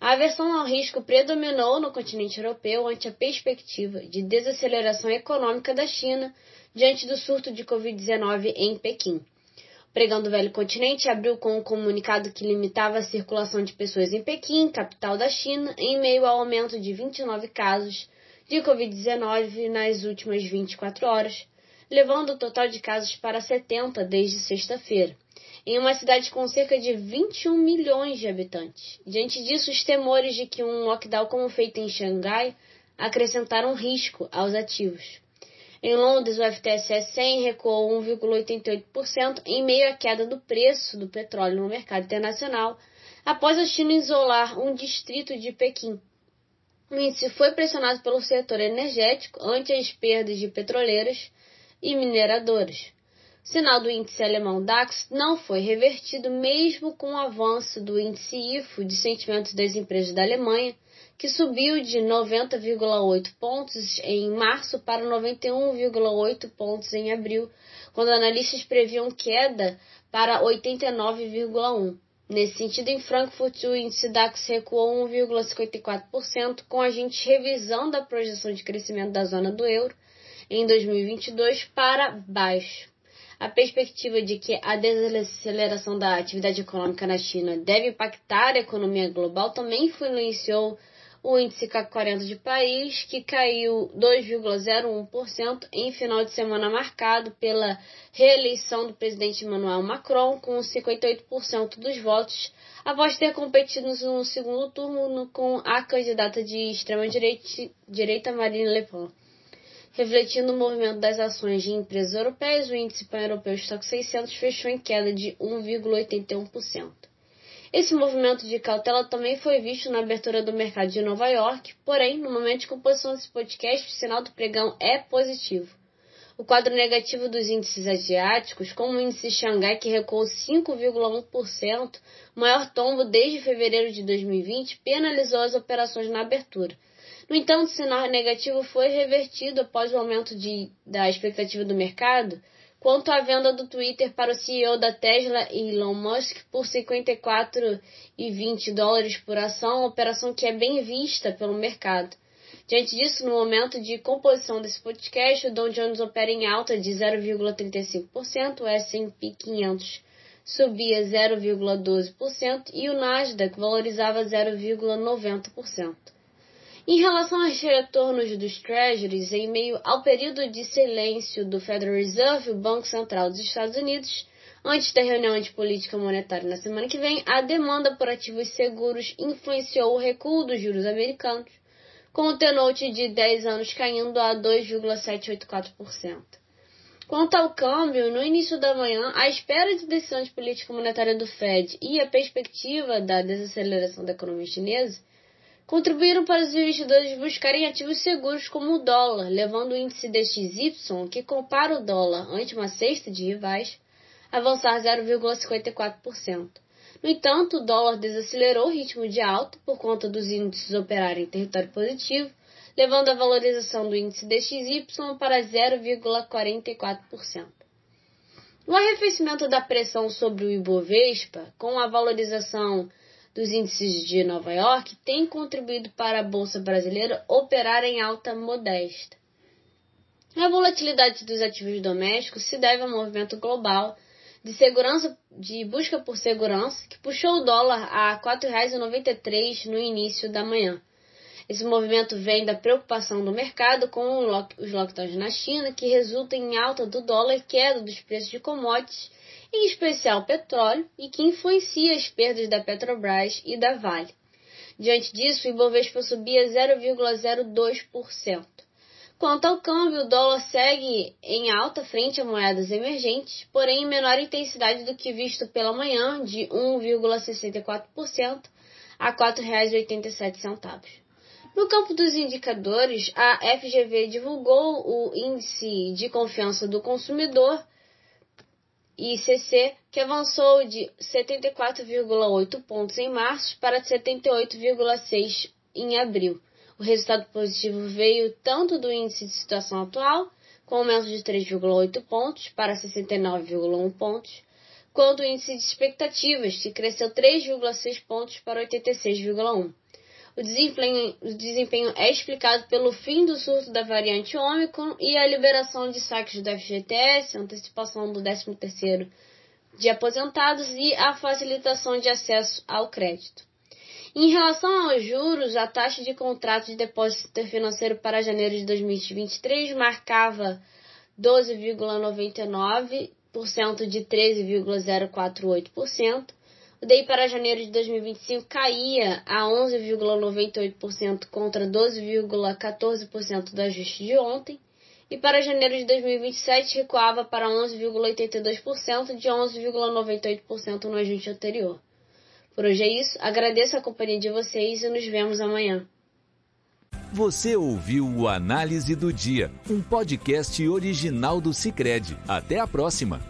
A aversão ao risco predominou no continente europeu ante a perspectiva de desaceleração econômica da China diante do surto de Covid-19 em Pequim. O pregão do velho continente abriu com um comunicado que limitava a circulação de pessoas em Pequim, capital da China, em meio ao aumento de 29 casos de Covid-19 nas últimas 24 horas, levando o total de casos para 70 desde sexta-feira em uma cidade com cerca de 21 milhões de habitantes. Diante disso, os temores de que um lockdown como feito em Xangai acrescentaram risco aos ativos. Em Londres, o FTSE 100 recuou 1,88% em meio à queda do preço do petróleo no mercado internacional, após a China isolar um distrito de Pequim. O índice foi pressionado pelo setor energético ante as perdas de petroleiras e mineradoras sinal do índice alemão DAX não foi revertido mesmo com o avanço do índice IFO de sentimentos das empresas da Alemanha, que subiu de 90,8 pontos em março para 91,8 pontos em abril, quando analistas previam queda para 89,1. Nesse sentido, em Frankfurt, o índice DAX recuou 1,54%, com agentes revisão da projeção de crescimento da zona do euro em 2022 para baixo. A perspectiva de que a desaceleração da atividade econômica na China deve impactar a economia global também influenciou o índice CAC 40 de Paris, que caiu 2,01% em final de semana marcado pela reeleição do presidente Emmanuel Macron, com 58% dos votos, após ter competido no segundo turno com a candidata de extrema-direita Marine Le Pen. Refletindo o movimento das ações de empresas europeias, o índice pan-europeu Stock 600 fechou em queda de 1,81%. Esse movimento de cautela também foi visto na abertura do mercado de Nova York, porém, no momento de composição desse podcast, o sinal do pregão é positivo. O quadro negativo dos índices asiáticos, como o índice Xangai, que recuou 5,1%, maior tombo desde fevereiro de 2020, penalizou as operações na abertura no entanto, o cenário negativo foi revertido após o aumento de, da expectativa do mercado quanto à venda do Twitter para o CEO da Tesla, Elon Musk, por 54,20 dólares por ação, operação que é bem vista pelo mercado. Diante disso, no momento de composição desse podcast, o Dow Jones opera em alta de 0,35%, o S&P 500 subia 0,12% e o Nasdaq valorizava 0,90%. Em relação aos retornos dos Treasuries, em meio ao período de silêncio do Federal Reserve, o Banco Central dos Estados Unidos, antes da reunião de política monetária na semana que vem, a demanda por ativos seguros influenciou o recuo dos juros americanos, com o T-Note de 10 anos caindo a 2,784%. Quanto ao câmbio, no início da manhã, a espera de decisão de política monetária do Fed e a perspectiva da desaceleração da economia chinesa contribuíram para os investidores buscarem ativos seguros como o dólar, levando o índice DXY, que compara o dólar ante uma cesta de rivais, a avançar 0,54%. No entanto, o dólar desacelerou o ritmo de alta por conta dos índices operarem em território positivo, levando a valorização do índice DXY para 0,44%. O arrefecimento da pressão sobre o Ibovespa, com a valorização dos índices de Nova York tem contribuído para a bolsa brasileira operar em alta modesta. A volatilidade dos ativos domésticos se deve ao movimento global de segurança de busca por segurança que puxou o dólar a R$ 4,93 no início da manhã. Esse movimento vem da preocupação do mercado com os lockdowns na China, que resulta em alta do dólar e queda dos preços de commodities em especial petróleo, e que influencia as perdas da Petrobras e da Vale. Diante disso, o Ibovespa subia 0,02%. Quanto ao câmbio, o dólar segue em alta frente a moedas emergentes, porém em menor intensidade do que visto pela manhã, de 1,64% a R$ 4,87. No campo dos indicadores, a FGV divulgou o Índice de Confiança do Consumidor, ICC, que avançou de 74,8 pontos em março para 78,6 em abril. O resultado positivo veio tanto do índice de situação atual, com aumento de 3,8 pontos para 69,1 pontos, quanto do índice de expectativas, que cresceu 3,6 pontos para 86,1. O desempenho, o desempenho é explicado pelo fim do surto da variante Ômicron e a liberação de saques do FGTS, antecipação do 13º de aposentados e a facilitação de acesso ao crédito. Em relação aos juros, a taxa de contrato de depósito financeiro para janeiro de 2023 marcava 12,99% de 13,048%. O DI para janeiro de 2025 caía a 11,98% contra 12,14% do ajuste de ontem. E para janeiro de 2027 recuava para 11,82% de 11,98% no ajuste anterior. Por hoje é isso, agradeço a companhia de vocês e nos vemos amanhã. Você ouviu o Análise do Dia, um podcast original do Cicred. Até a próxima!